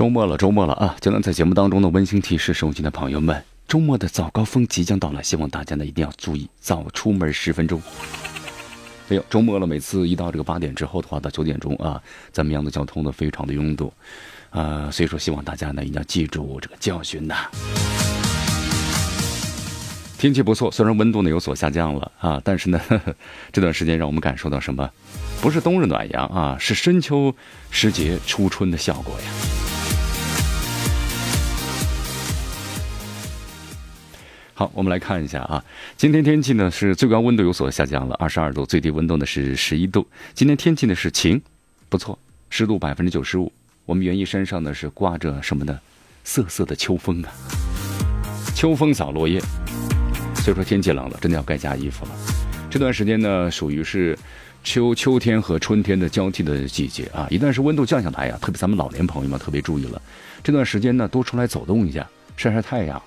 周末了，周末了啊！江南在节目当中的温馨提示，收听的朋友们，周末的早高峰即将到来，希望大家呢一定要注意早出门十分钟。哎呦，周末了，每次一到这个八点之后的话，到九点钟啊，咱们扬的交通呢非常的拥堵，啊，所以说希望大家呢一定要记住这个教训呐。天气不错，虽然温度呢有所下降了啊，但是呢 这段时间让我们感受到什么？不是冬日暖阳啊，是深秋时节初春的效果呀。好，我们来看一下啊，今天天气呢是最高温度有所下降了，二十二度，最低温度呢是十一度。今天天气呢是晴，不错，湿度百分之九十五。我们园艺山上呢是刮着什么呢？瑟瑟的秋风啊，秋风扫落叶。所以说天气冷了，真的要该加衣服了。这段时间呢属于是秋秋天和春天的交替的季节啊，一旦是温度降下来呀，特别咱们老年朋友们特别注意了，这段时间呢多出来走动一下，晒晒太阳。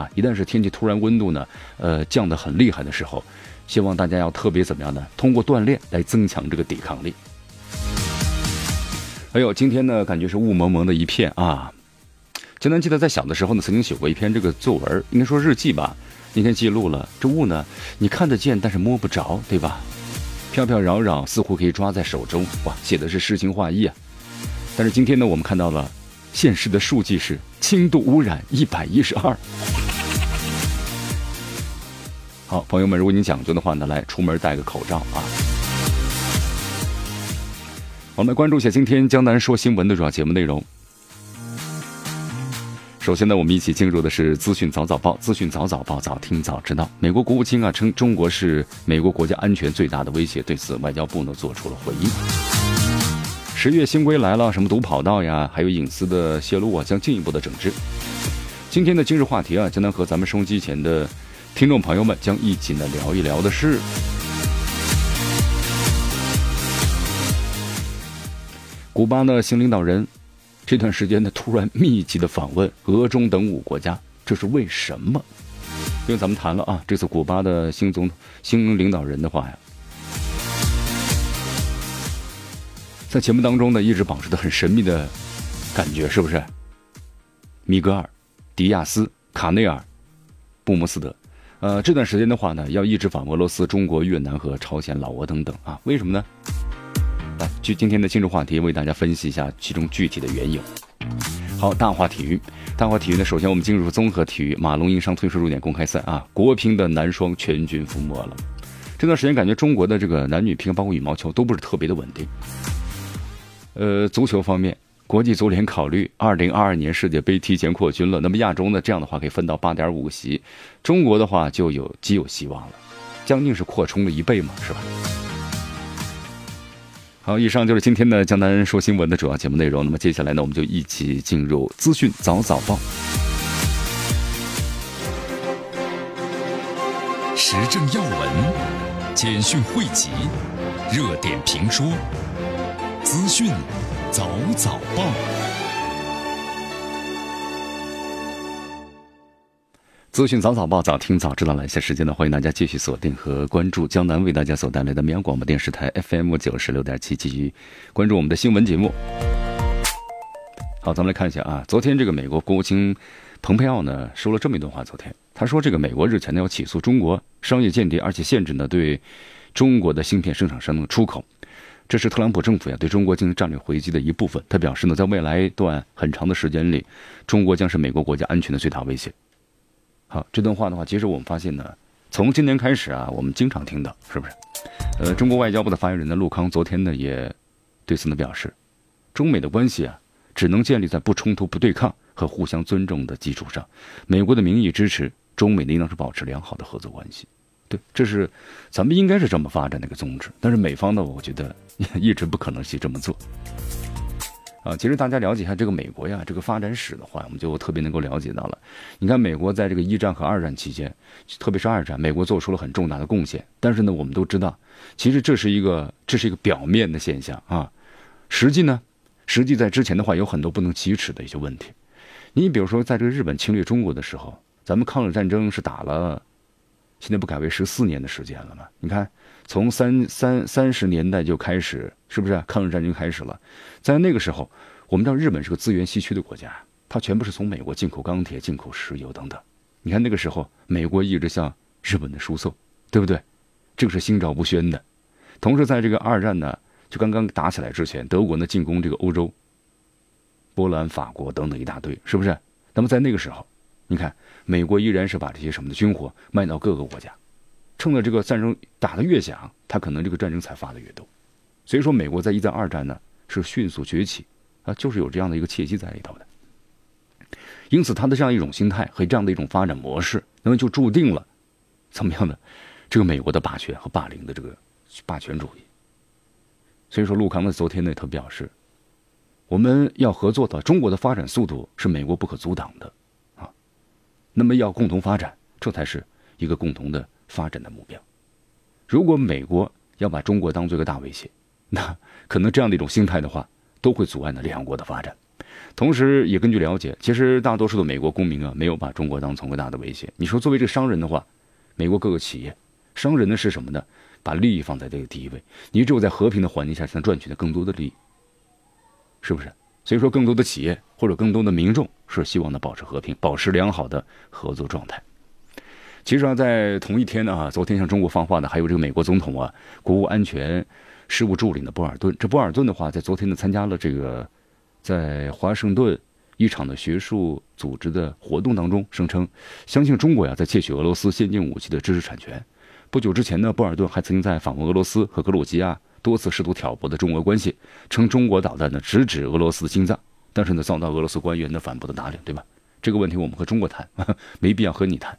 啊，一旦是天气突然温度呢，呃，降得很厉害的时候，希望大家要特别怎么样呢？通过锻炼来增强这个抵抗力。哎呦，今天呢，感觉是雾蒙蒙的一片啊。江南记得在小的时候呢，曾经写过一篇这个作文，应该说日记吧。那天记录了这雾呢，你看得见，但是摸不着，对吧？飘飘扰扰，似乎可以抓在手中，哇，写的是诗情画意啊。但是今天呢，我们看到了现实的数据是轻度污染一百一十二。好，朋友们，如果你讲究的话呢，来出门戴个口罩啊。我们来关注一下今天江南说新闻的主要节目内容。首先呢，我们一起进入的是资讯早早报，资讯早早报，早听早知道。美国国务卿啊称中国是美国国家安全最大的威胁，对此外交部呢做出了回应。十月新规来了，什么毒跑道呀，还有隐私的泄露啊，将进一步的整治。今天的今日话题啊，将能和咱们收机前的。听众朋友们将一起呢聊一聊的是，古巴的新领导人这段时间呢突然密集的访问俄中等五国家，这是为什么？因为咱们谈了啊，这次古巴的新总统新领导人的话呀，在节目当中呢一直保持的很神秘的感觉，是不是？米格尔、迪亚斯、卡内尔、布姆斯德。呃，这段时间的话呢，要一直访俄罗斯、中国、越南和朝鲜、老挝等等啊？为什么呢？来，就今天的今日话题，为大家分析一下其中具体的缘由。好，大话体育，大话体育呢，首先我们进入综合体育，马龙因伤退出入点公开赛啊，国乒的男双全军覆没了。这段时间感觉中国的这个男女乒，包括羽毛球都不是特别的稳定。呃，足球方面。国际足联考虑二零二二年世界杯提前扩军了，那么亚洲呢？这样的话可以分到八点五个席，中国的话就有极有希望了，将近是扩充了一倍嘛，是吧？好，以上就是今天的江南说新闻的主要节目内容。那么接下来呢，我们就一起进入资讯早早报，时政要闻、简讯汇集、热点评说、资讯。早早报，资讯早早报，早听早知道。来下时间呢，欢迎大家继续锁定和关注江南为大家所带来的绵阳广播电视台 FM 九十六点七，继续关注我们的新闻节目。好，咱们来看一下啊，昨天这个美国国务卿蓬佩奥呢说了这么一段话。昨天他说，这个美国日前呢要起诉中国商业间谍，而且限制呢对中国的芯片生产商的出口。这是特朗普政府呀对中国进行战略回击的一部分。他表示呢，在未来一段很长的时间里，中国将是美国国家安全的最大威胁。好，这段话的话，其实我们发现呢，从今年开始啊，我们经常听到，是不是？呃，中国外交部的发言人呢，陆康昨天呢也对此呢表示，中美的关系啊，只能建立在不冲突、不对抗和互相尊重的基础上。美国的民意支持中美呢，应当是保持良好的合作关系。对，这是咱们应该是这么发展的一个宗旨，但是美方呢，我觉得 一直不可能去这么做。啊，其实大家了解一下这个美国呀，这个发展史的话，我们就特别能够了解到了。你看，美国在这个一战和二战期间，特别是二战，美国做出了很重大的贡献。但是呢，我们都知道，其实这是一个这是一个表面的现象啊。实际呢，实际在之前的话，有很多不能启齿的一些问题。你比如说，在这个日本侵略中国的时候，咱们抗日战争是打了，现在不改为十四年的时间了吗？你看。从三三三十年代就开始，是不是抗日战争开始了？在那个时候，我们知道日本是个资源稀缺的国家，它全部是从美国进口钢铁、进口石油等等。你看那个时候，美国一直向日本的输送，对不对？这个是心照不宣的。同时，在这个二战呢，就刚刚打起来之前，德国呢进攻这个欧洲，波兰、法国等等一大堆，是不是？那么在那个时候，你看美国依然是把这些什么的军火卖到各个国家。趁着这个战争打得越响，他可能这个战争才发的越多，所以说美国在一战、二战呢是迅速崛起，啊，就是有这样的一个契机在里头的。因此，他的这样一种心态和这样的一种发展模式，那么就注定了怎么样的这个美国的霸权和霸凌的这个霸权主义。所以说，陆康呢昨天呢他表示，我们要合作的，中国的发展速度是美国不可阻挡的，那么要共同发展，这才是一个共同的。发展的目标，如果美国要把中国当做一个大威胁，那可能这样的一种心态的话，都会阻碍呢两国的发展。同时，也根据了解，其实大多数的美国公民啊，没有把中国当成个大的威胁。你说，作为这个商人的话，美国各个企业，商人呢是什么呢？把利益放在这个第一位。你只有在和平的环境下，才能赚取的更多的利益，是不是？所以说，更多的企业或者更多的民众是希望呢保持和平，保持良好的合作状态。其实啊，在同一天呢，啊，昨天向中国放话的还有这个美国总统啊，国务安全事务助理的波尔顿。这波尔顿的话，在昨天呢，参加了这个在华盛顿一场的学术组织的活动当中，声称相信中国呀，在窃取俄罗斯先进武器的知识产权。不久之前呢，波尔顿还曾经在访问俄罗斯和格鲁吉亚，多次试图挑拨的中俄关系，称中国导弹呢直指俄罗斯心脏，但是呢，遭到俄罗斯官员的反驳的打脸，对吧？这个问题我们和中国谈，没必要和你谈。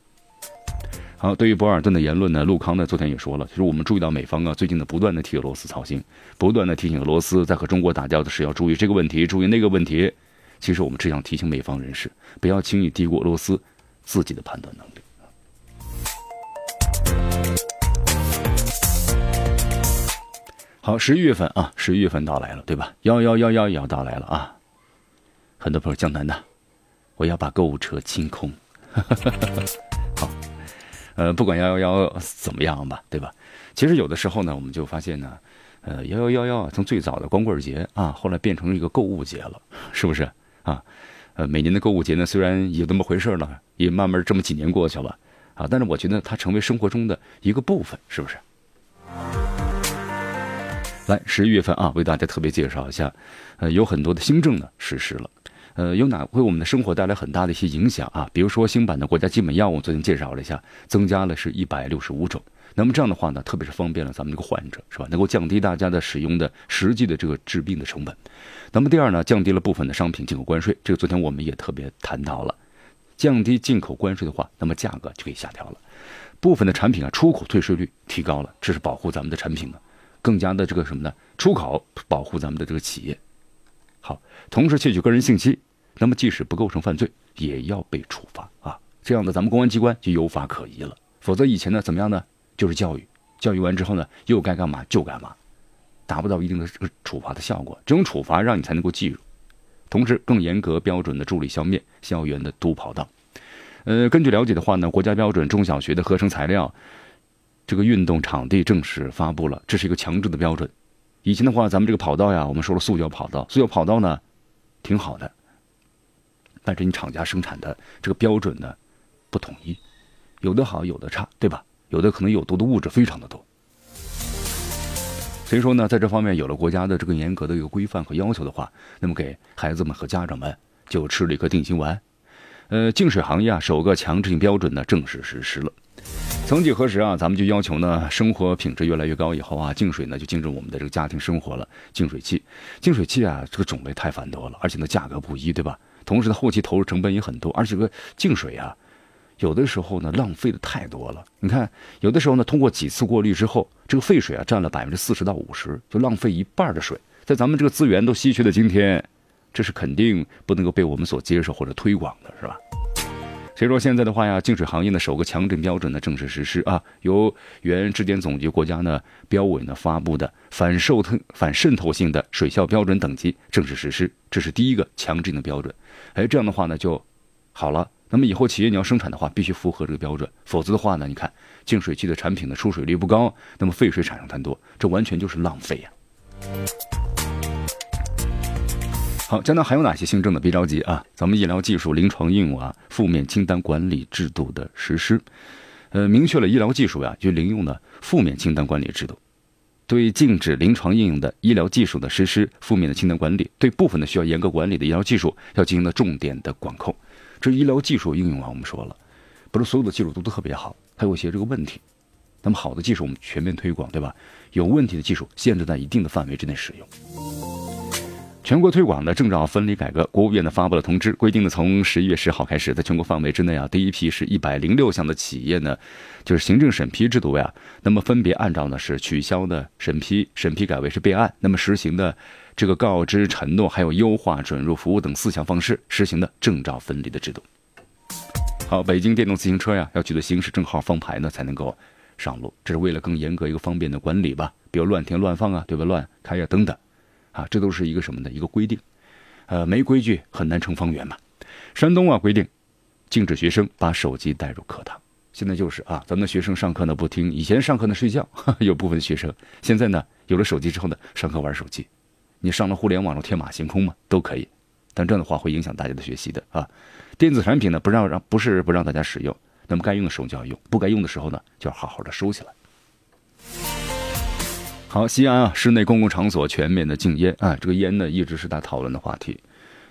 好，对于博尔顿的言论呢，陆康呢昨天也说了，就是我们注意到美方啊最近呢不断的替俄罗斯操心，不断的提醒俄罗斯在和中国打交道时要注意这个问题，注意那个问题。其实我们只想提醒美方人士，不要轻易低估俄罗斯自己的判断能力。好，十一月份啊，十一月份到来了，对吧？幺幺幺幺也要到来了啊！很多朋友江南的，我要把购物车清空。好。呃，不管幺幺幺怎么样吧，对吧？其实有的时候呢，我们就发现呢，呃，幺幺幺幺从最早的光棍节啊，后来变成了一个购物节了，是不是啊？呃，每年的购物节呢，虽然有那么回事了，也慢慢这么几年过去了啊，但是我觉得它成为生活中的一个部分，是不是？来，十一月份啊，为大家特别介绍一下，呃，有很多的新政呢实施了。呃，有哪为我们的生活带来很大的一些影响啊？比如说新版的国家基本药物，昨天介绍了一下，增加了是一百六十五种。那么这样的话呢，特别是方便了咱们这个患者，是吧？能够降低大家的使用的实际的这个治病的成本。那么第二呢，降低了部分的商品进口关税，这个昨天我们也特别谈到了，降低进口关税的话，那么价格就可以下调了。部分的产品啊，出口退税率提高了，这是保护咱们的产品呢，更加的这个什么呢？出口保护咱们的这个企业。好，同时窃取个人信息，那么即使不构成犯罪，也要被处罚啊！这样的咱们公安机关就有法可依了。否则以前呢，怎么样呢？就是教育，教育完之后呢，又该干嘛就干嘛，达不到一定的这个处罚的效果。这种处罚让你才能够记住。同时，更严格标准的助力消灭校园的毒跑道。呃，根据了解的话呢，国家标准中小学的合成材料，这个运动场地正式发布了，这是一个强制的标准。以前的话，咱们这个跑道呀，我们说了塑胶跑道，塑胶跑道呢，挺好的，但是你厂家生产的这个标准呢，不统一，有的好，有的差，对吧？有的可能有毒的物质非常的多，所以说呢，在这方面有了国家的这个严格的一个规范和要求的话，那么给孩子们和家长们就吃了一颗定心丸。呃，净水行业啊，首个强制性标准呢正式实施了。曾几何时啊，咱们就要求呢，生活品质越来越高以后啊，净水呢就进入我们的这个家庭生活了。净水器，净水器啊，这个种类太繁多了，而且呢价格不一，对吧？同时呢后期投入成本也很多，而且这个净水啊，有的时候呢浪费的太多了。你看，有的时候呢通过几次过滤之后，这个废水啊占了百分之四十到五十，就浪费一半的水。在咱们这个资源都稀缺的今天，这是肯定不能够被我们所接受或者推广的，是吧？所以说现在的话呀，净水行业的首个强制标准呢正式实施啊，由原质检总局国家呢标委呢发布的反渗透反渗透性的水效标准等级正式实施，这是第一个强制性的标准。哎，这样的话呢就好了。那么以后企业你要生产的话，必须符合这个标准，否则的话呢，你看净水器的产品的出水率不高，那么废水产生太多，这完全就是浪费呀。好，江南还有哪些新政呢？别着急啊，咱们医疗技术临床应用啊，负面清单管理制度的实施，呃，明确了医疗技术呀就临用的负面清单管理制度，对禁止临床应用的医疗技术的实施负面的清单管理，对部分的需要严格管理的医疗技术要进行的重点的管控。这医疗技术应用啊，我们说了，不是所有的技术都都特别好，它有些这个问题。那么好的技术我们全面推广，对吧？有问题的技术限制在一定的范围之内使用。全国推广的证照分离改革，国务院呢发布了通知，规定呢从十一月十号开始，在全国范围之内啊，第一批是一百零六项的企业呢，就是行政审批制度呀，那么分别按照呢是取消的审批、审批改为是备案，那么实行的这个告知承诺，还有优化准入服务等四项方式实行的证照分离的制度。好，北京电动自行车呀，要取得行驶证号放牌呢才能够上路，这是为了更严格一个方便的管理吧，比如乱停乱放啊，对吧？乱开呀等等。啊，这都是一个什么的一个规定，呃，没规矩很难成方圆嘛。山东啊规定，禁止学生把手机带入课堂。现在就是啊，咱们的学生上课呢不听，以前上课呢睡觉，有部分学生现在呢有了手机之后呢，上课玩手机。你上了互联网了天马行空嘛，都可以，但这样的话会影响大家的学习的啊。电子产品呢不让让不是不让大家使用，那么该用的时候就要用，不该用的时候呢就要好好的收起来。好，西安啊，室内公共场所全面的禁烟啊，这个烟呢一直是大讨论的话题，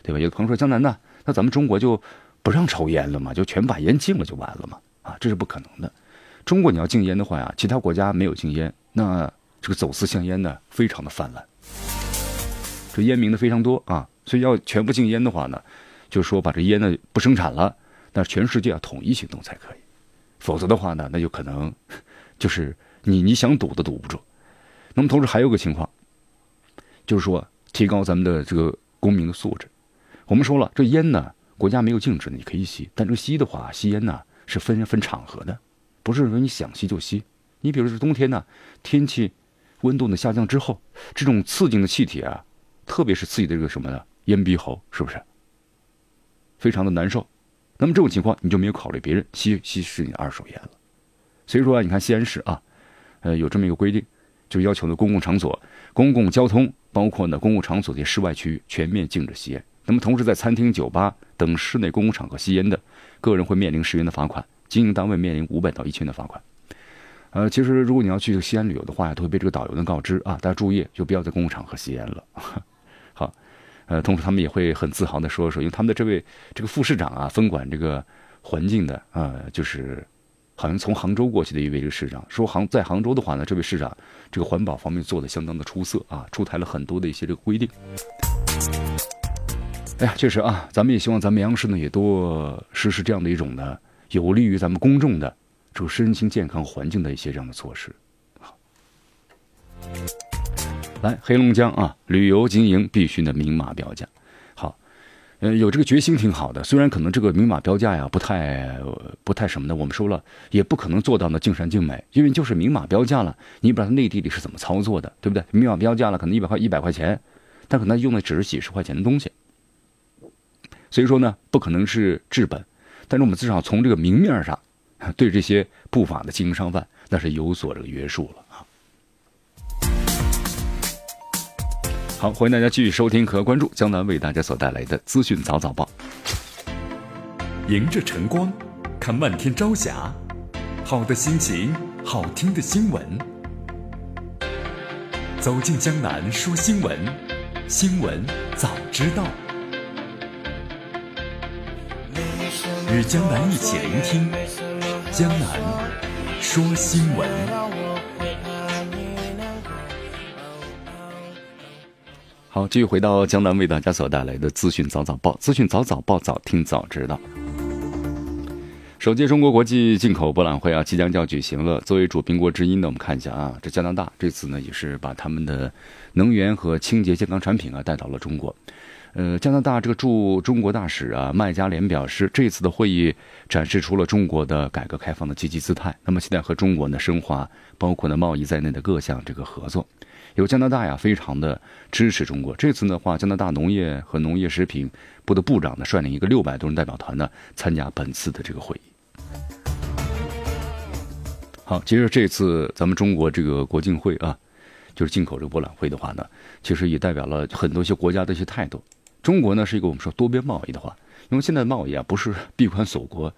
对吧？有的朋友说江南呢，那咱们中国就不让抽烟了嘛，就全把烟禁了就完了嘛？啊，这是不可能的。中国你要禁烟的话呀，其他国家没有禁烟，那这个走私香烟呢非常的泛滥，这烟民呢非常多啊，所以要全部禁烟的话呢，就是说把这烟呢不生产了，那全世界要统一行动才可以，否则的话呢，那就可能就是你你想堵都堵不住。那么同时还有个情况，就是说提高咱们的这个公民的素质。我们说了，这烟呢，国家没有禁止，你可以吸。但这个吸的话，吸烟呢是分分场合的，不是说你想吸就吸。你比如说冬天呢，天气温度呢下降之后，这种刺激的气体啊，特别是刺激的这个什么呢，咽鼻喉，是不是？非常的难受。那么这种情况，你就没有考虑别人吸吸食你二手烟了。所以说啊，你看西安市啊，呃，有这么一个规定。就要求呢，公共场所、公共交通，包括呢公共场所的室外区域，全面禁止吸烟。那么，同时在餐厅、酒吧等室内公共场合吸烟的，个人会面临十元的罚款，经营单位面临五百到一千的罚款。呃，其实如果你要去西安旅游的话呀，都会被这个导游呢告知啊，大家注意，就不要在公共场合吸烟了。好，呃，同时他们也会很自豪的说说，因为他们的这位这个副市长啊，分管这个环境的啊，就是。好像从杭州过去的一位这个市长说，杭在杭州的话呢，这位市长这个环保方面做的相当的出色啊，出台了很多的一些这个规定。哎呀，确实啊，咱们也希望咱们央视呢也多实施这样的一种呢，有利于咱们公众的这个身心健康环境的一些这样的措施。好，来黑龙江啊，旅游经营必须呢明码标价。嗯，有这个决心挺好的。虽然可能这个明码标价呀，不太不太什么的，我们说了也不可能做到呢尽善尽美，因为就是明码标价了。你不知道内地里是怎么操作的，对不对？明码标价了，可能一百块一百块钱，但可能用的只是几十块钱的东西。所以说呢，不可能是治本，但是我们至少从这个明面上，对这些不法的经营商贩那是有所这个约束了好，欢迎大家继续收听和关注江南为大家所带来的资讯早早报。迎着晨光，看漫天朝霞，好的心情，好听的新闻。走进江南说新闻，新闻早知道。与江南一起聆听江南说新闻。好，继续回到江南为大家所带来的资讯早早报，资讯早早报，早听早知道。首届中国国际进口博览会啊，即将就要举行了。作为主宾国之一呢，我们看一下啊，这加拿大这次呢也是把他们的能源和清洁健康产品啊带到了中国。呃，加拿大这个驻中国大使啊麦加连表示，这次的会议展示出了中国的改革开放的积极姿态。那么，现在和中国呢深化包括呢贸易在内的各项这个合作。有加拿大呀，非常的支持中国。这次的话，加拿大农业和农业食品部的部长呢率领一个六百多人代表团呢参加本次的这个会议。好，其实这次咱们中国这个国进会啊，就是进口这个博览会的话呢，其实也代表了很多些国家的一些态度。中国呢是一个我们说多边贸易的话，因为现在贸易啊不是闭关锁国、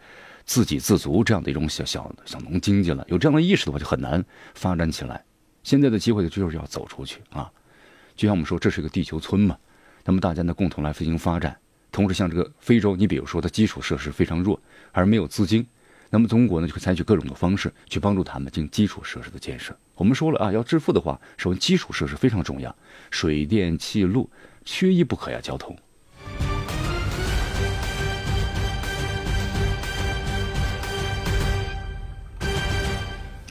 自给自足这样的一种小小小农经济了，有这样的意识的话就很难发展起来。现在的机会就是要走出去啊，就像我们说这是一个地球村嘛，那么大家呢共同来进行发展。同时像这个非洲，你比如说它基础设施非常弱，而没有资金，那么中国呢就会采取各种的方式去帮助他们进行基础设施的建设。我们说了啊，要致富的话，首先基础设施非常重要，水电气路。缺一不可呀，交通。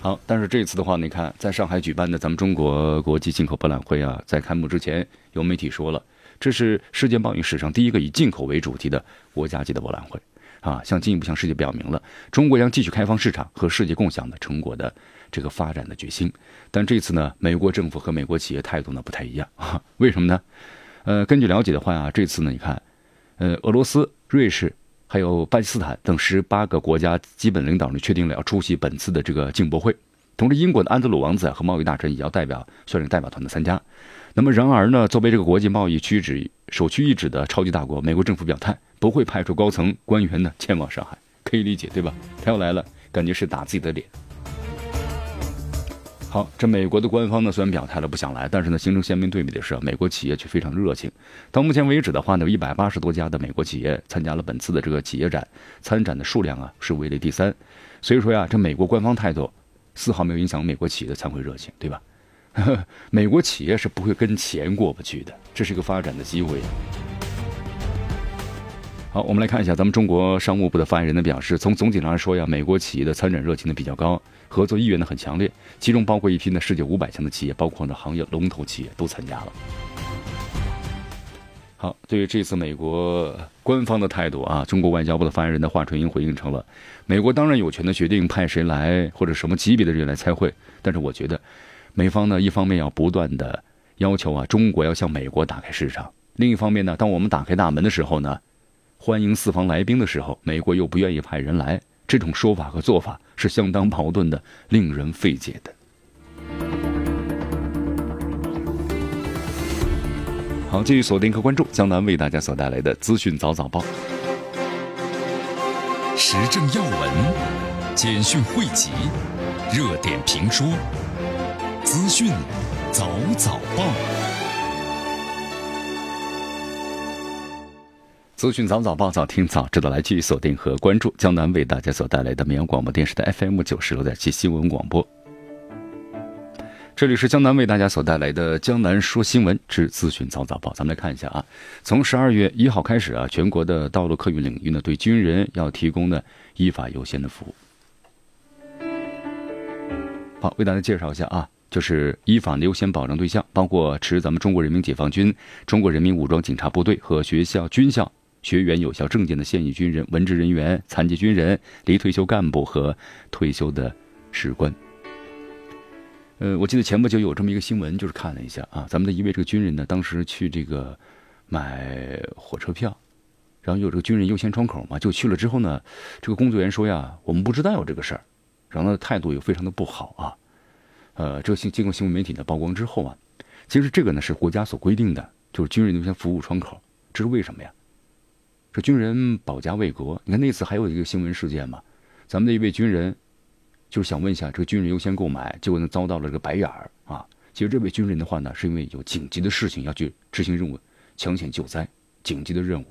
好，但是这次的话，你看，在上海举办的咱们中国国际进口博览会啊，在开幕之前，有媒体说了，这是世界贸易史上第一个以进口为主题的国家级的博览会啊，向进一步向世界表明了中国将继续开放市场和世界共享的成果的这个发展的决心。但这次呢，美国政府和美国企业态度呢不太一样啊，为什么呢？呃，根据了解的话啊，这次呢，你看，呃，俄罗斯、瑞士还有巴基斯坦等十八个国家基本领导人确定了要出席本次的这个进博会。同时，英国的安德鲁王子和贸易大臣也要代表率领代表团的参加。那么，然而呢，作为这个国际贸易区指首屈一指的超级大国，美国政府表态不会派出高层官员呢前往上海，可以理解对吧？他要来了，感觉是打自己的脸。好，这美国的官方呢虽然表态了不想来，但是呢形成鲜明对比的是，美国企业却非常热情。到目前为止的话呢，有一百八十多家的美国企业参加了本次的这个企业展，参展的数量啊是位列第三。所以说呀，这美国官方态度丝毫没有影响美国企业的参会热情，对吧？美国企业是不会跟钱过不去的，这是一个发展的机会。好，我们来看一下咱们中国商务部的发言人呢表示，从总体上来说呀，美国企业的参展热情呢比较高。合作意愿呢很强烈，其中包括一批呢世界五百强的企业，包括呢行业龙头企业都参加了。好，对于这次美国官方的态度啊，中国外交部的发言人的华春莹回应称了，美国当然有权的决定派谁来或者什么级别的人来参会，但是我觉得，美方呢一方面要不断的要求啊中国要向美国打开市场，另一方面呢，当我们打开大门的时候呢，欢迎四方来宾的时候，美国又不愿意派人来。这种说法和做法是相当矛盾的，令人费解的。好，继续锁定和关注江南为大家所带来的资讯早早报，时政要闻、简讯汇集、热点评说、资讯早早报。资讯早早报，早听早知道，来继续锁定和关注江南为大家所带来的绵阳广播电视台 FM 九十六点七新闻广播。这里是江南为大家所带来的江南说新闻之资讯早早报。咱们来看一下啊，从十二月一号开始啊，全国的道路客运领域呢，对军人要提供呢依法优先的服务。好，为大家介绍一下啊，就是依法优先保障对象，包括持咱们中国人民解放军、中国人民武装警察部队和学校、军校。学员有效证件的现役军人、文职人员、残疾军人、离退休干部和退休的士官。呃，我记得前不久有这么一个新闻，就是看了一下啊，咱们的一位这个军人呢，当时去这个买火车票，然后有这个军人优先窗口嘛，就去了之后呢，这个工作人员说呀，我们不知道有这个事儿，然后他的态度又非常的不好啊。呃，这个新经过新闻媒体的曝光之后啊，其实这个呢是国家所规定的，就是军人优先服务窗口，这是为什么呀？这军人保家卫国，你看那次还有一个新闻事件嘛，咱们的一位军人，就是想问一下，这个军人优先购买，结果呢遭到了这个白眼儿啊。其实这位军人的话呢，是因为有紧急的事情要去执行任务，抢险救灾，紧急的任务，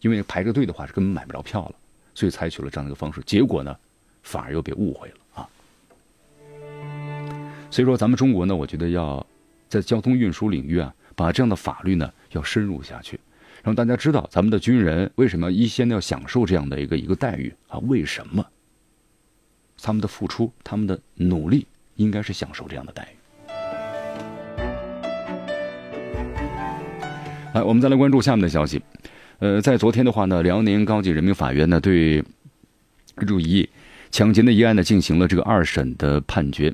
因为排着队的话是根本买不着票了，所以采取了这样的一个方式，结果呢反而又被误会了啊。所以说咱们中国呢，我觉得要在交通运输领域啊，把这样的法律呢要深入下去。让大家知道，咱们的军人为什么一先要享受这样的一个一个待遇啊？为什么？他们的付出，他们的努力，应该是享受这样的待遇。来，我们再来关注下面的消息。呃，在昨天的话呢，辽宁高级人民法院呢对入一抢劫的一案呢进行了这个二审的判决。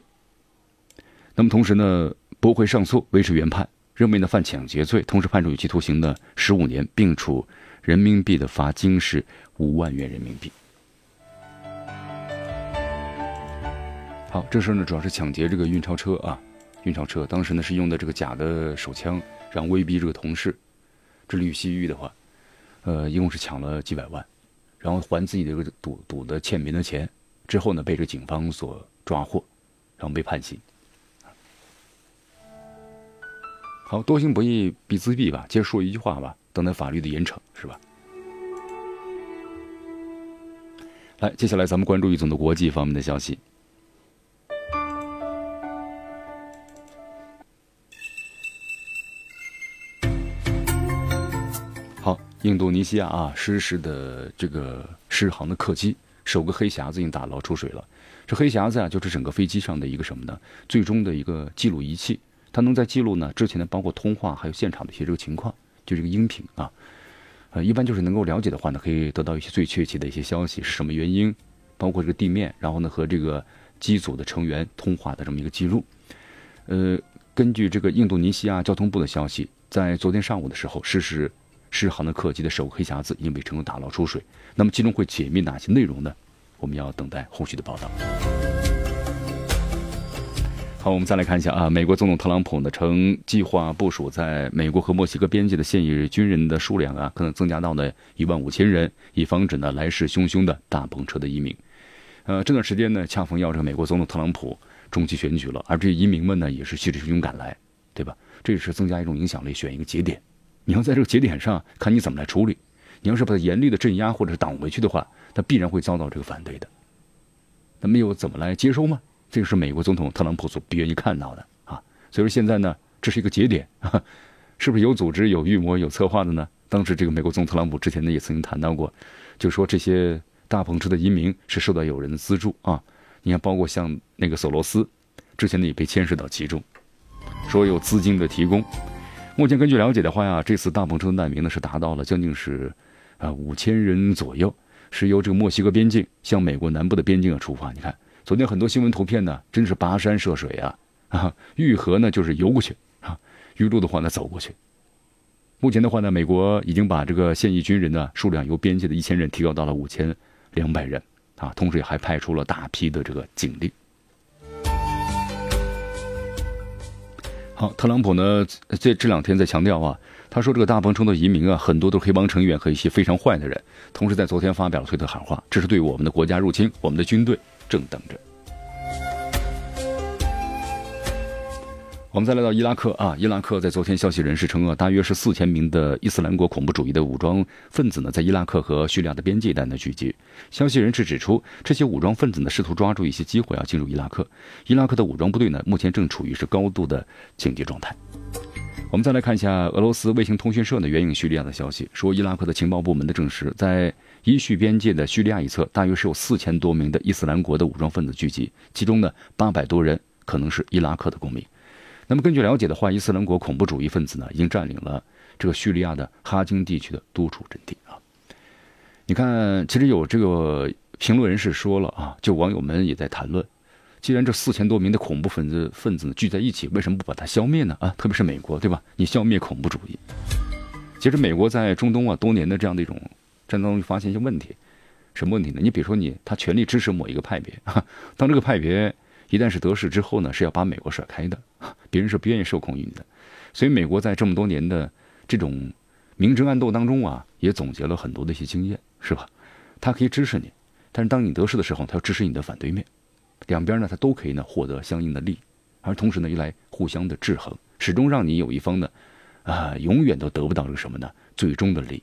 那么同时呢，驳回上诉，维持原判，认为呢犯抢劫罪，同时判处有期徒刑的十五年，并处人民币的罚金是五万元人民币。好，这事儿呢主要是抢劫这个运钞车啊，运钞车当时呢是用的这个假的手枪，然后威逼这个同事，这吕西玉的话。呃，一共是抢了几百万，然后还自己的这个赌赌的欠别人的钱，之后呢被这警方所抓获，然后被判刑。好多行不义必自毙吧，接着说一句话吧，等待法律的严惩，是吧？来，接下来咱们关注一总的国际方面的消息。好印度尼西亚啊，失事的这个失航的客机，首个黑匣子已经打捞出水了。这黑匣子啊，就是整个飞机上的一个什么呢？最终的一个记录仪器，它能在记录呢之前的包括通话还有现场的一些这个情况，就这个音频啊，呃，一般就是能够了解的话呢，可以得到一些最确切的一些消息是什么原因，包括这个地面，然后呢和这个机组的成员通话的这么一个记录。呃，根据这个印度尼西亚交通部的消息，在昨天上午的时候，失事。失航的客机的首个黑匣子已经被成功打捞出水，那么其中会解密哪些内容呢？我们要等待后续的报道。好，我们再来看一下啊，美国总统特朗普呢称，计划部署在美国和墨西哥边界的现役军人的数量啊，可能增加到呢一万五千人，以防止呢来势汹汹的大篷车的移民。呃，这段时间呢，恰逢要这个美国总统特朗普中期选举了，而这些移民们呢，也是气势汹汹赶来，对吧？这也是增加一种影响力，选一个节点。你要在这个节点上看你怎么来处理。你要是把它严厉的镇压或者是挡回去的话，他必然会遭到这个反对的。那么又怎么来接收吗？这个是美国总统特朗普所不愿意看到的啊。所以说现在呢，这是一个节点，是不是有组织、有预谋、有策划的呢？当时这个美国总统特朗普之前呢也曾经谈到过，就说这些大篷车的移民是受到有人的资助啊。你看，包括像那个索罗斯，之前呢也被牵涉到其中，说有资金的提供。目前根据了解的话呀，这次大篷车的难民呢是达到了将近是，啊五千人左右，是由这个墨西哥边境向美国南部的边境啊出发。你看，昨天很多新闻图片呢，真是跋山涉水啊，啊，遇河呢就是游过去啊，遇路的话呢走过去。目前的话呢，美国已经把这个现役军人呢数量由边界的一千人提高到了五千两百人啊，同时也还派出了大批的这个警力。好，特朗普呢，这这两天在强调啊，他说这个大鹏城的移民啊，很多都是黑帮成员和一些非常坏的人。同时在昨天发表了推特喊话，这是对我们的国家入侵，我们的军队正等着。我们再来到伊拉克啊，伊拉克在昨天，消息人士称啊，大约是四千名的伊斯兰国恐怖主义的武装分子呢，在伊拉克和叙利亚的边界一带呢聚集。消息人士指出，这些武装分子呢试图抓住一些机会啊进入伊拉克。伊拉克的武装部队呢目前正处于是高度的警戒状态。我们再来看一下俄罗斯卫星通讯社呢援引叙利亚的消息，说伊拉克的情报部门的证实，在伊叙边界的叙利亚一侧，大约是有四千多名的伊斯兰国的武装分子聚集，其中呢八百多人可能是伊拉克的公民。那么根据了解的话，伊斯兰国恐怖主义分子呢，已经占领了这个叙利亚的哈金地区的多处阵地啊。你看，其实有这个评论人士说了啊，就网友们也在谈论，既然这四千多名的恐怖分子分子聚在一起，为什么不把它消灭呢？啊，特别是美国，对吧？你消灭恐怖主义，其实美国在中东啊多年的这样的一种战争中发现一些问题，什么问题呢？你比如说你他全力支持某一个派别，当这个派别。一旦是得势之后呢，是要把美国甩开的，别人是不愿意受控于你的，所以美国在这么多年的这种明争暗斗当中啊，也总结了很多的一些经验，是吧？他可以支持你，但是当你得势的时候，他要支持你的反对面，两边呢，他都可以呢获得相应的利，而同时呢，又来互相的制衡，始终让你有一方呢，啊，永远都得不到这个什么呢？最终的利。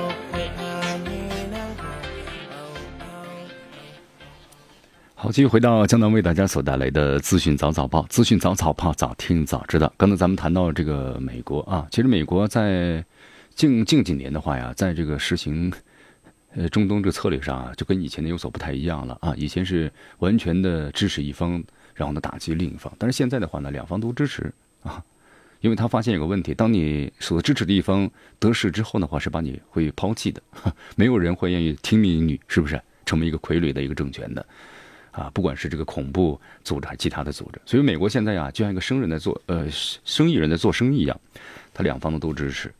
好，继续回到江南为大家所带来的资讯早早报，资讯早早报，早听早知道。刚才咱们谈到这个美国啊，其实美国在近近几年的话呀，在这个实行呃中东这个策略上啊，就跟以前的有所不太一样了啊。以前是完全的支持一方，然后呢打击另一方，但是现在的话呢，两方都支持啊，因为他发现有个问题，当你所支持的一方得势之后的话，是把你会抛弃的，没有人会愿意听命于你，是不是？成为一个傀儡的一个政权的。啊，不管是这个恐怖组织还是其他的组织，所以美国现在呀，就像一个生人在做，呃，生意人在做生意一样，他两方呢都支持，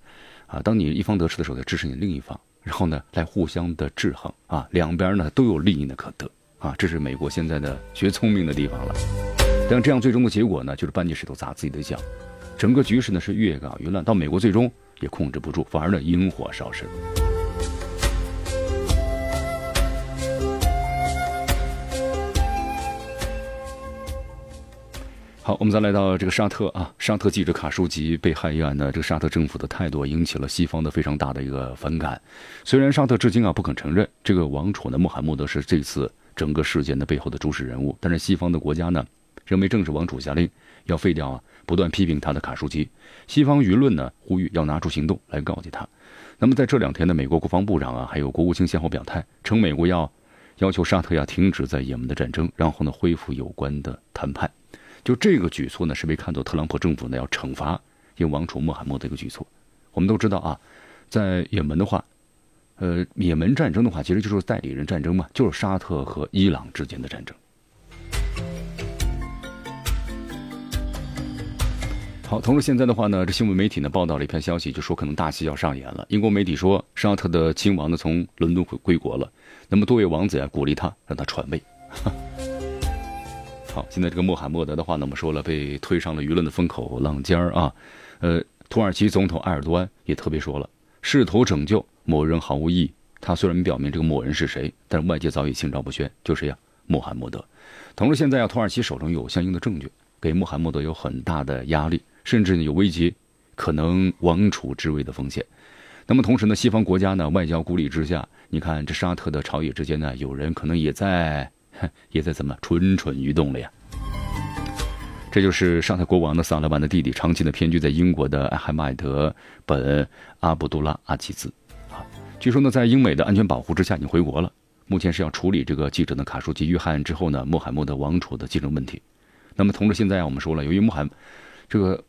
啊，当你一方得势的时候，他支持你另一方，然后呢，来互相的制衡，啊，两边呢都有利益的可得，啊，这是美国现在的学聪明的地方了。但这样最终的结果呢，就是搬起石头砸自己的脚，整个局势呢是越搞越乱，到美国最终也控制不住，反而呢引火烧身。好，我们再来到这个沙特啊，沙特记者卡舒吉被害一案呢，这个沙特政府的态度引起了西方的非常大的一个反感。虽然沙特至今啊不肯承认这个王储呢穆罕默德是这次整个事件的背后的主使人物，但是西方的国家呢认为正是王储下令要废掉啊不断批评他的卡舒吉，西方舆论呢呼吁要拿出行动来告诫他。那么在这两天呢，美国国防部长啊还有国务卿先后表态，称美国要要求沙特要停止在也门的战争，然后呢恢复有关的谈判。就这个举措呢，是被看作特朗普政府呢要惩罚英王储穆罕默德一个举措。我们都知道啊，在也门的话，呃，也门战争的话，其实就是代理人战争嘛，就是沙特和伊朗之间的战争。好，同时现在的话呢，这新闻媒体呢报道了一篇消息，就说可能大戏要上演了。英国媒体说，沙特的亲王呢从伦敦回归国了，那么多位王子呀鼓励他，让他传位。好，现在这个穆罕默德的话呢，我们说了，被推上了舆论的风口浪尖儿啊。呃，土耳其总统埃尔多安也特别说了，试图拯救某人毫无意义。他虽然没表明这个某人是谁，但是外界早已心照不宣，就是呀，穆罕默德。同时，现在啊，土耳其手中有相应的证据，给穆罕默德有很大的压力，甚至呢有危及可能王储之位的风险。那么同时呢，西方国家呢外交孤立之下，你看这沙特的朝野之间呢，有人可能也在。也在怎么蠢蠢欲动了呀？这就是沙特国王的萨勒曼的弟弟，长期的偏居在英国的艾迈德本阿卜杜拉阿齐兹。啊，据说呢，在英美的安全保护之下，已经回国了。目前是要处理这个记者的卡舒吉遇害之后呢，穆罕默德王储的继承问题。那么同时，现在我们说了，由于穆罕这个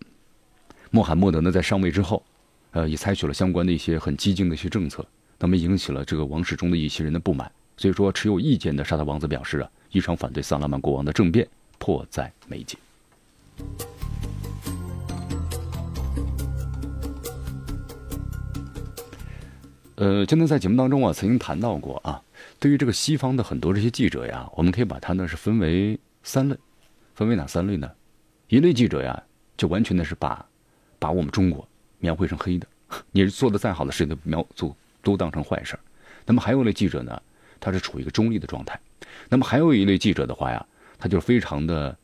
穆罕默德呢在上位之后，呃，也采取了相关的一些很激进的一些政策，那么引起了这个王室中的一些人的不满。所以说，持有意见的沙特王子表示啊，一场反对萨拉曼国王的政变迫在眉睫。呃，今天在节目当中啊，曾经谈到过啊，对于这个西方的很多这些记者呀，我们可以把它呢是分为三类，分为哪三类呢？一类记者呀，就完全的是把把我们中国描绘成黑的，你是做的再好的事情都描做都当成坏事儿那么还有一类记者呢？他是处于一个中立的状态，那么还有一类记者的话呀，他就非常的，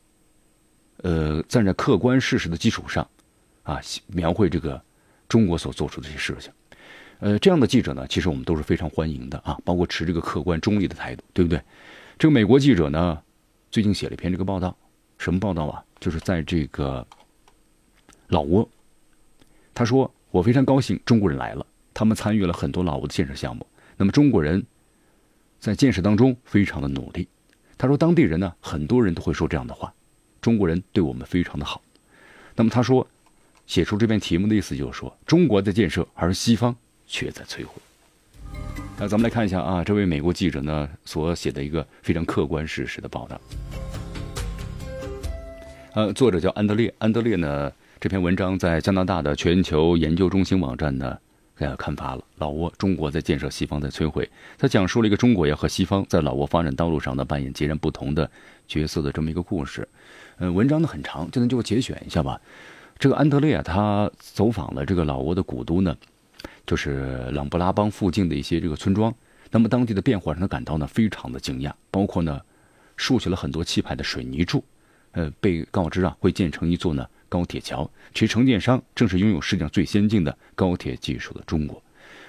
呃，站在客观事实的基础上，啊，描绘这个中国所做出的这些事情，呃，这样的记者呢，其实我们都是非常欢迎的啊，包括持这个客观中立的态度，对不对？这个美国记者呢，最近写了一篇这个报道，什么报道啊？就是在这个老挝，他说我非常高兴中国人来了，他们参与了很多老挝的建设项目，那么中国人。在建设当中非常的努力，他说当地人呢很多人都会说这样的话，中国人对我们非常的好。那么他说，写出这篇题目的意思就是说中国在建设，而西方却在摧毁。那咱们来看一下啊，这位美国记者呢所写的一个非常客观事实的报道。呃，作者叫安德烈，安德烈呢这篇文章在加拿大的全球研究中心网站呢。呃，刊发了老挝，中国在建设，西方在摧毁。他讲述了一个中国要和西方在老挝发展道路上呢扮演截然不同的角色的这么一个故事。呃，文章呢很长，今天就节选一下吧。这个安德烈啊，他走访了这个老挝的古都呢，就是朗布拉邦附近的一些这个村庄。那么当地的变化让他感到呢非常的惊讶，包括呢竖起了很多气派的水泥柱，呃，被告知啊会建成一座呢。高铁桥，其承建商正是拥有世界上最先进的高铁技术的中国，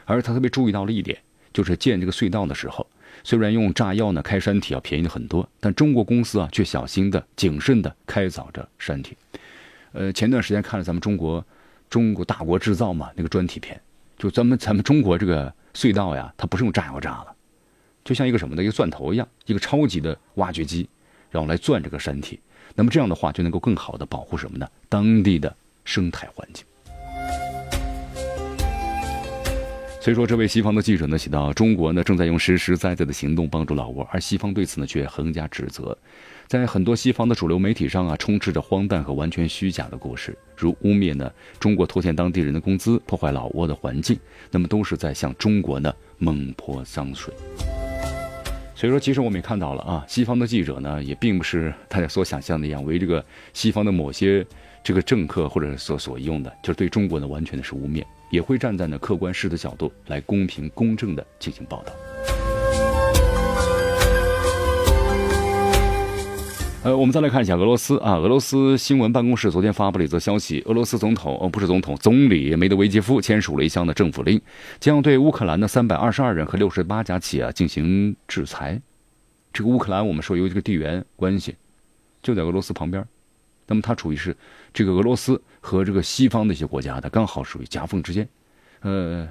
而他特别注意到了一点，就是建这个隧道的时候，虽然用炸药呢开山体要便宜很多，但中国公司啊却小心的、谨慎的开凿着山体。呃，前段时间看了咱们中国中国大国制造嘛那个专题片，就咱们咱们中国这个隧道呀，它不是用炸药炸了，就像一个什么的一个钻头一样，一个超级的挖掘机，然后来钻这个山体。那么这样的话就能够更好的保护什么呢？当地的生态环境。所以说，这位西方的记者呢写道：“中国呢正在用实实在在的行动帮助老挝，而西方对此呢却横加指责。在很多西方的主流媒体上啊，充斥着荒诞和完全虚假的故事，如污蔑呢中国拖欠当地人的工资，破坏老挝的环境，那么都是在向中国呢猛泼脏水。所以说，其实我们也看到了啊，西方的记者呢也并不是大家所想象的一样，为这个西方的某些这个政客或者所所用的，就是对中国呢完全的是污蔑。”也会站在呢客观事实的角度来公平公正的进行报道。呃，我们再来看一下俄罗斯啊，俄罗斯新闻办公室昨天发布了一则消息，俄罗斯总统哦不是总统，总理梅德韦杰夫签署了一项的政府令，将对乌克兰的三百二十二人和六十八家企业进行制裁。这个乌克兰我们说有这个地缘关系，就在俄罗斯旁边。那么它处于是这个俄罗斯和这个西方的一些国家的刚好属于夹缝之间，呃，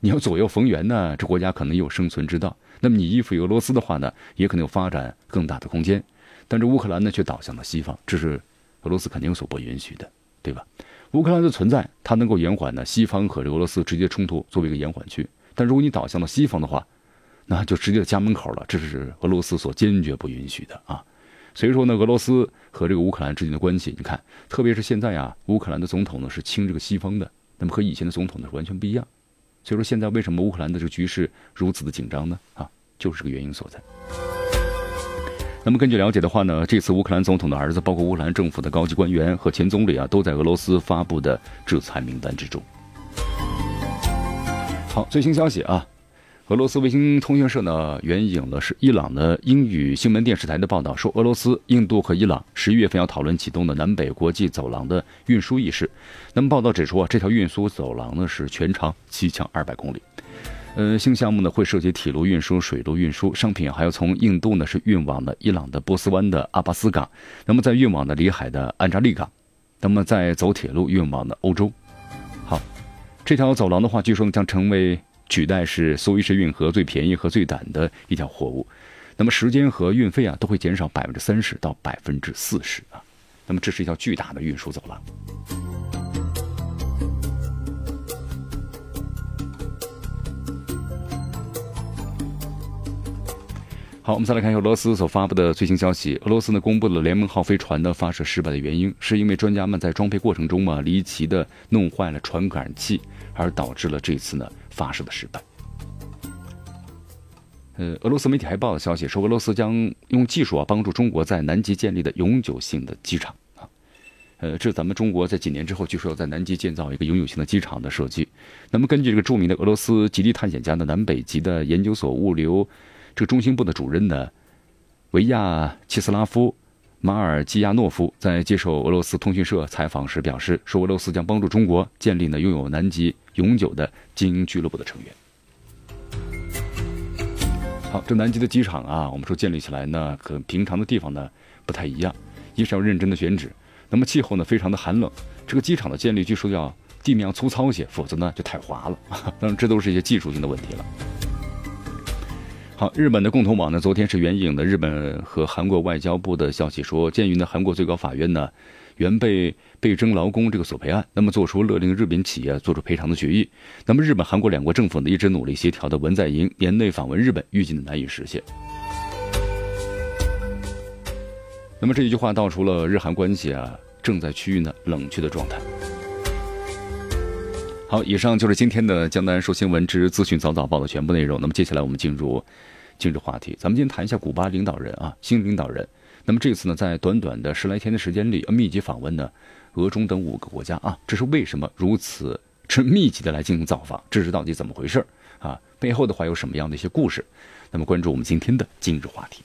你要左右逢源呢，这国家可能有生存之道。那么你依附俄罗斯的话呢，也可能有发展更大的空间。但这乌克兰呢却倒向了西方，这是俄罗斯肯定所不允许的，对吧？乌克兰的存在，它能够延缓呢西方和俄罗斯直接冲突，作为一个延缓区。但如果你倒向了西方的话，那就直接家门口了，这是俄罗斯所坚决不允许的啊。所以说呢，俄罗斯和这个乌克兰之间的关系，你看，特别是现在啊，乌克兰的总统呢是亲这个西方的，那么和以前的总统呢是完全不一样。所以说现在为什么乌克兰的这个局势如此的紧张呢？啊，就是这个原因所在。那么根据了解的话呢，这次乌克兰总统的儿子，包括乌克兰政府的高级官员和前总理啊，都在俄罗斯发布的制裁名单之中。好，最新消息啊。俄罗斯卫星通讯社呢援引了是伊朗的英语新闻电视台的报道，说俄罗斯、印度和伊朗十一月份要讨论启动的南北国际走廊的运输仪式。那么报道指出啊，这条运输走廊呢是全长七千二百公里。呃，新项目呢会涉及铁路运输、水路运输，商品还要从印度呢是运往了伊朗的波斯湾的阿巴斯港，那么再运往的里海的安扎利港，那么再走铁路运往的欧洲。好，这条走廊的话，据说将成为。取代是苏伊士运河最便宜和最短的一条货物，那么时间和运费啊都会减少百分之三十到百分之四十啊，那么这是一条巨大的运输走廊。好，我们再来看一下俄罗斯所发布的最新消息，俄罗斯呢公布了联盟号飞船的发射失败的原因，是因为专家们在装配过程中嘛离奇的弄坏了传感器，而导致了这次呢。发射的失败。呃，俄罗斯媒体还报了消息，说俄罗斯将用技术啊帮助中国在南极建立的永久性的机场啊。呃，这是咱们中国在几年之后，据说要在南极建造一个永久性的机场的设计。那么，根据这个著名的俄罗斯极地探险家的南北极的研究所物流这个中心部的主任呢，维亚切斯拉夫。马尔基亚诺夫在接受俄罗斯通讯社采访时表示，说俄罗斯将帮助中国建立呢拥有南极永久的精英俱乐部的成员。好，这南极的机场啊，我们说建立起来呢，和平常的地方呢不太一样，一是要认真的选址，那么气候呢非常的寒冷，这个机场的建立据说要地面要粗糙些，否则呢就太滑了。当然，这都是一些技术性的问题了。好，日本的共同网呢，昨天是援引的日本和韩国外交部的消息说，鉴于呢韩国最高法院呢原被被征劳工这个索赔案，那么做出勒令日本企业做出赔偿的决议。那么日本、韩国两国政府呢一直努力协调的文在寅年内访问日本，预计呢难以实现。那么这一句话道出了日韩关系啊正在趋于呢冷却的状态。好，以上就是今天的江南说新闻之资讯早早报的全部内容。那么接下来我们进入今日话题，咱们今天谈一下古巴领导人啊，新领导人。那么这次呢，在短短的十来天的时间里，密集访问呢俄中等五个国家啊，这是为什么如此之密集的来进行造访？这是到底怎么回事啊？背后的话有什么样的一些故事？那么关注我们今天的今日话题。